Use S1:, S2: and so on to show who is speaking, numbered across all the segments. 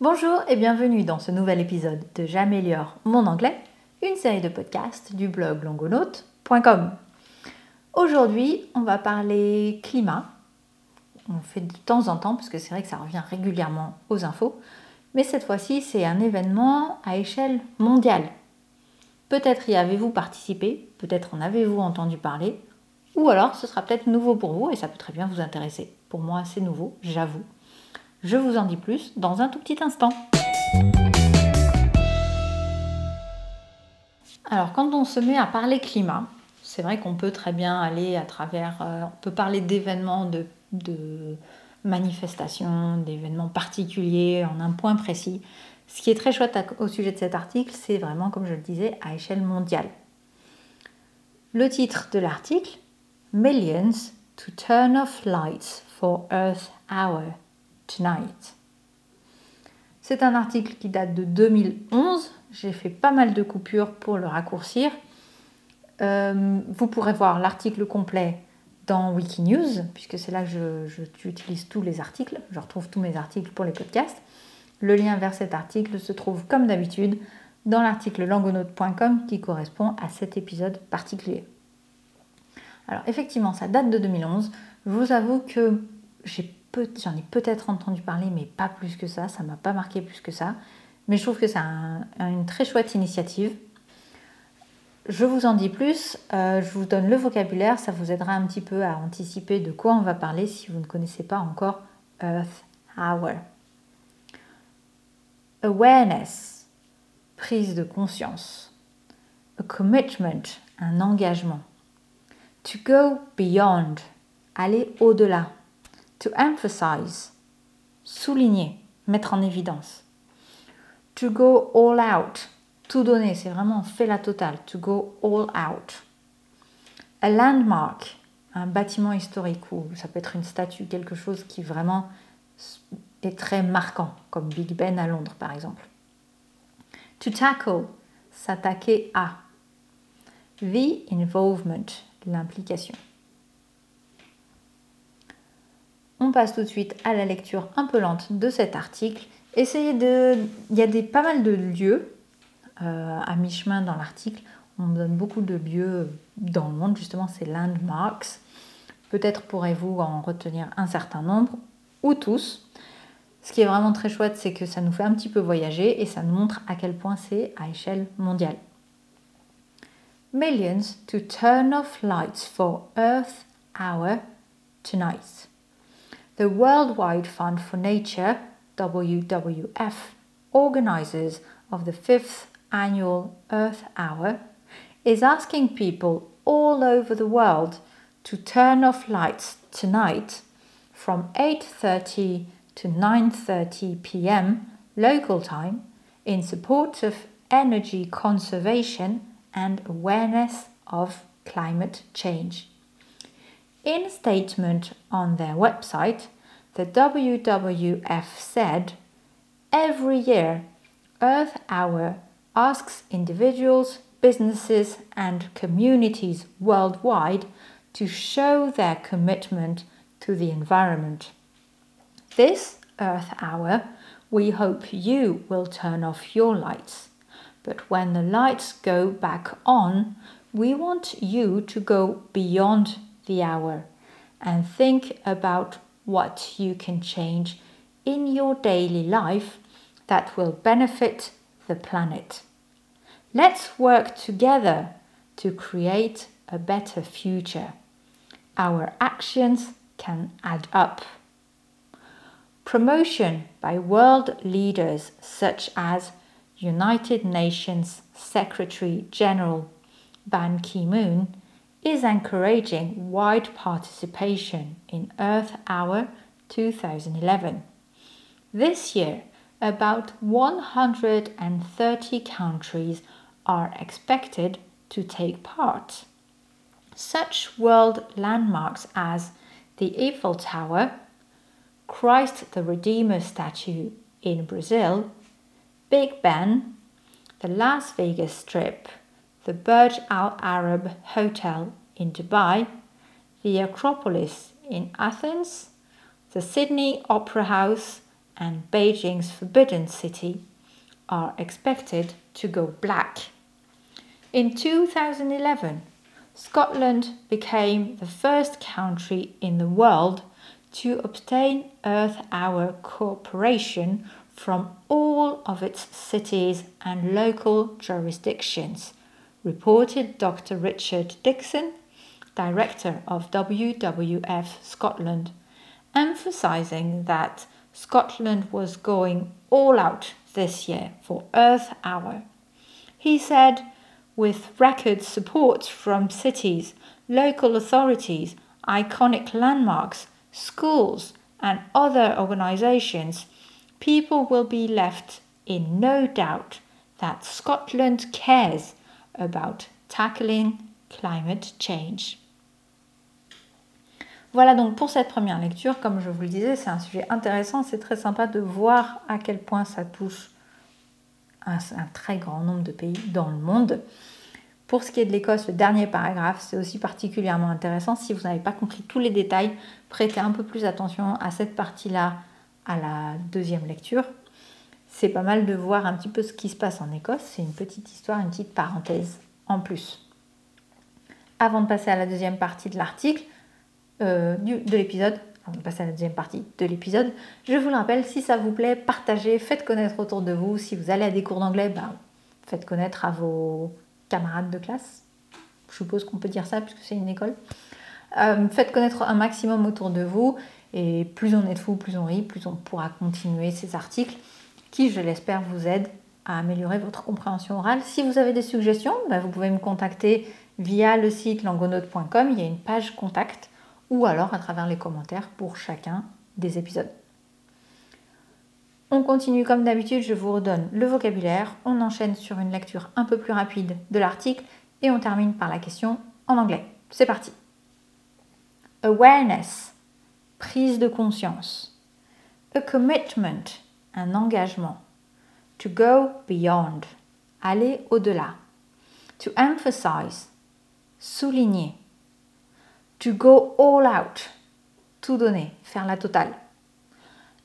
S1: Bonjour et bienvenue dans ce nouvel épisode de J'améliore mon anglais, une série de podcasts du blog longonote.com. Aujourd'hui, on va parler climat. On fait de temps en temps parce que c'est vrai que ça revient régulièrement aux infos, mais cette fois-ci, c'est un événement à échelle mondiale. Peut-être y avez-vous participé, peut-être en avez-vous entendu parler, ou alors ce sera peut-être nouveau pour vous et ça peut très bien vous intéresser. Pour moi, c'est nouveau, j'avoue. Je vous en dis plus dans un tout petit instant. Alors, quand on se met à parler climat, c'est vrai qu'on peut très bien aller à travers, euh, on peut parler d'événements, de, de manifestations, d'événements particuliers en un point précis. Ce qui est très chouette au sujet de cet article, c'est vraiment, comme je le disais, à échelle mondiale. Le titre de l'article, Millions to turn off lights for Earth Hour Tonight. C'est un article qui date de 2011. J'ai fait pas mal de coupures pour le raccourcir. Euh, vous pourrez voir l'article complet dans Wikinews, puisque c'est là que j'utilise tous les articles. Je retrouve tous mes articles pour les podcasts. Le lien vers cet article se trouve comme d'habitude dans l'article langonote.com qui correspond à cet épisode particulier. Alors effectivement, ça date de 2011. Je vous avoue que j'ai j'en ai peut-être entendu parler, mais pas plus que ça. Ça m'a pas marqué plus que ça. Mais je trouve que c'est une très chouette initiative. Je vous en dis plus, euh, je vous donne le vocabulaire, ça vous aidera un petit peu à anticiper de quoi on va parler si vous ne connaissez pas encore Earth Hour. Awareness, prise de conscience. A commitment, un engagement. To go beyond, aller au-delà. To emphasize, souligner, mettre en évidence. To go all out, tout donner, c'est vraiment fait la totale. To go all out. A landmark, un bâtiment historique ou ça peut être une statue, quelque chose qui vraiment est très marquant, comme Big Ben à Londres par exemple. To tackle, s'attaquer à. The involvement, l'implication. On passe tout de suite à la lecture un peu lente de cet article. Essayez de. Il y a pas mal de lieux euh, à mi-chemin dans l'article. On donne beaucoup de lieux dans le monde, justement, c'est landmarks. Peut-être pourrez-vous en retenir un certain nombre ou tous. Ce qui est vraiment très chouette, c'est que ça nous fait un petit peu voyager et ça nous montre à quel point c'est à échelle mondiale. Millions to turn off lights for Earth Hour tonight. The Worldwide Fund for Nature, WWF, organizers of the fifth annual Earth Hour, is asking people all over the world to turn off lights tonight from 8:30 to 9:30 p.m. local time in support of energy conservation and awareness of climate change. In a statement on their website, the WWF said, Every year, Earth Hour asks individuals, businesses, and communities worldwide to show their commitment to the environment. This Earth Hour, we hope you will turn off your lights. But when the lights go back on, we want you to go beyond the hour and think about what you can change in your daily life that will benefit the planet. Let's work together to create a better future. Our actions can add up. Promotion by world leaders such as United Nations Secretary General Ban Ki moon is encouraging wide participation in Earth Hour 2011. This year, about 130 countries are expected to take part. Such world landmarks as the Eiffel Tower, Christ the Redeemer statue in Brazil, Big Ben, the Las Vegas Strip, the Burj Al Arab Hotel in Dubai, the Acropolis in Athens, the Sydney Opera House, and Beijing's Forbidden City are expected to go black. In 2011, Scotland became the first country in the world to obtain Earth Hour cooperation from all of its cities and local jurisdictions, reported Dr. Richard Dixon, director of WWF Scotland, emphasizing that Scotland was going all out this year for Earth Hour. He said, with record support from cities, local authorities, iconic landmarks, schools, and other organisations, people will be left in no doubt that Scotland cares about tackling climate change. Voilà donc pour cette première lecture, comme je vous le disais, c'est un sujet intéressant, c'est très sympa de voir à quel point ça touche un, un, très grand nombre de pays dans le monde. Pour ce qui est de l'Écosse, le dernier paragraphe, c'est aussi particulièrement intéressant. Si vous n'avez pas compris tous les détails, prêtez un peu plus attention à cette partie-là à la deuxième lecture. C'est pas mal de voir un petit peu ce qui se passe en Écosse. C'est une petite histoire, une petite parenthèse en plus. Avant de passer à la deuxième partie de l'article, euh, de l'épisode, avant de passer à la deuxième partie de l'épisode, je vous le rappelle, si ça vous plaît, partagez, faites connaître autour de vous. Si vous allez à des cours d'anglais, bah, faites connaître à vos camarades de classe. Je suppose qu'on peut dire ça puisque c'est une école. Euh, faites connaître un maximum autour de vous et plus on est de fous, plus on rit, plus on pourra continuer ces articles qui, je l'espère, vous aident à améliorer votre compréhension orale. Si vous avez des suggestions, bah, vous pouvez me contacter via le site langonote.com. Il y a une page contact ou alors à travers les commentaires pour chacun des épisodes. On continue comme d'habitude, je vous redonne le vocabulaire, on enchaîne sur une lecture un peu plus rapide de l'article et on termine par la question en anglais. C'est parti. Awareness, prise de conscience. A commitment, un engagement. To go beyond, aller au-delà. To emphasize, souligner. To go all out, tout donner, faire la totale.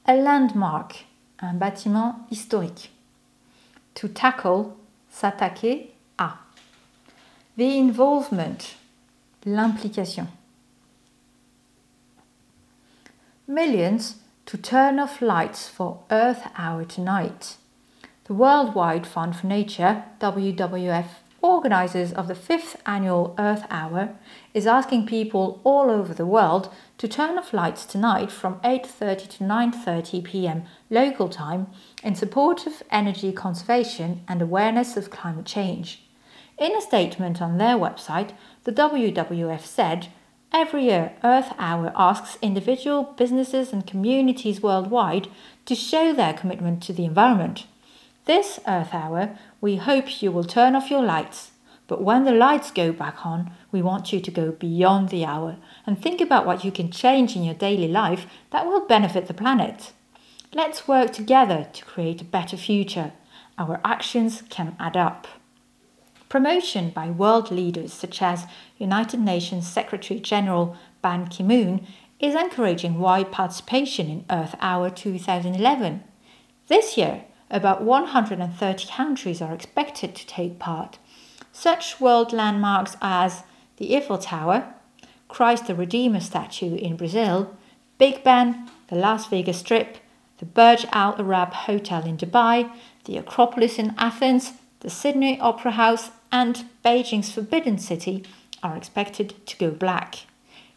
S1: A landmark, un bâtiment historique. To tackle, s'attaquer à. The involvement, l'implication. Millions to turn off lights for Earth Hour tonight. The Worldwide Fund for Nature, WWF, organisers of the fifth annual Earth Hour, is asking people all over the world to turn off lights tonight from 8:30 to 9:30 p.m. local time in support of energy conservation and awareness of climate change. In a statement on their website, the WWF said, Every year, Earth Hour asks individual businesses and communities worldwide to show their commitment to the environment. This Earth Hour, we hope you will turn off your lights. But when the lights go back on, we want you to go beyond the hour and think about what you can change in your daily life that will benefit the planet. Let's work together to create a better future. Our actions can add up. Promotion by world leaders such as United Nations Secretary General Ban Ki moon is encouraging wide participation in Earth Hour 2011. This year, about 130 countries are expected to take part. Such world landmarks as the Eiffel Tower, Christ the Redeemer statue in Brazil, Big Ben, the Las Vegas Strip, the Burj Al Arab Hotel in Dubai, the Acropolis in Athens, the Sydney Opera House, and Beijing's Forbidden City are expected to go black.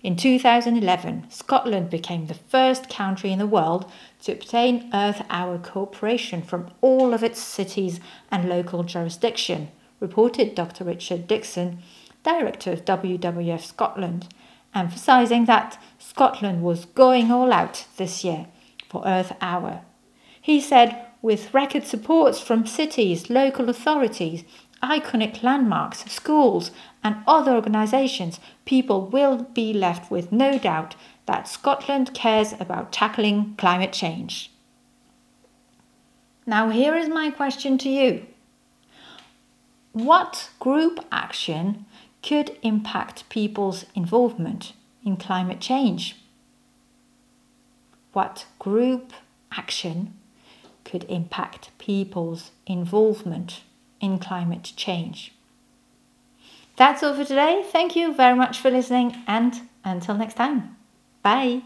S1: In 2011, Scotland became the first country in the world to obtain Earth Hour cooperation from all of its cities and local jurisdiction, reported Dr. Richard Dixon, director of WWF Scotland, emphasising that Scotland was going all out this year for Earth Hour. He said, with record supports from cities, local authorities, iconic landmarks, schools, and other organisations, people will be left with no doubt that Scotland cares about tackling climate change. Now, here is my question to you What group action could impact people's involvement in climate change? What group action could impact people's involvement in climate change. That's all for today. Thank you very much for listening and until next time. Bye.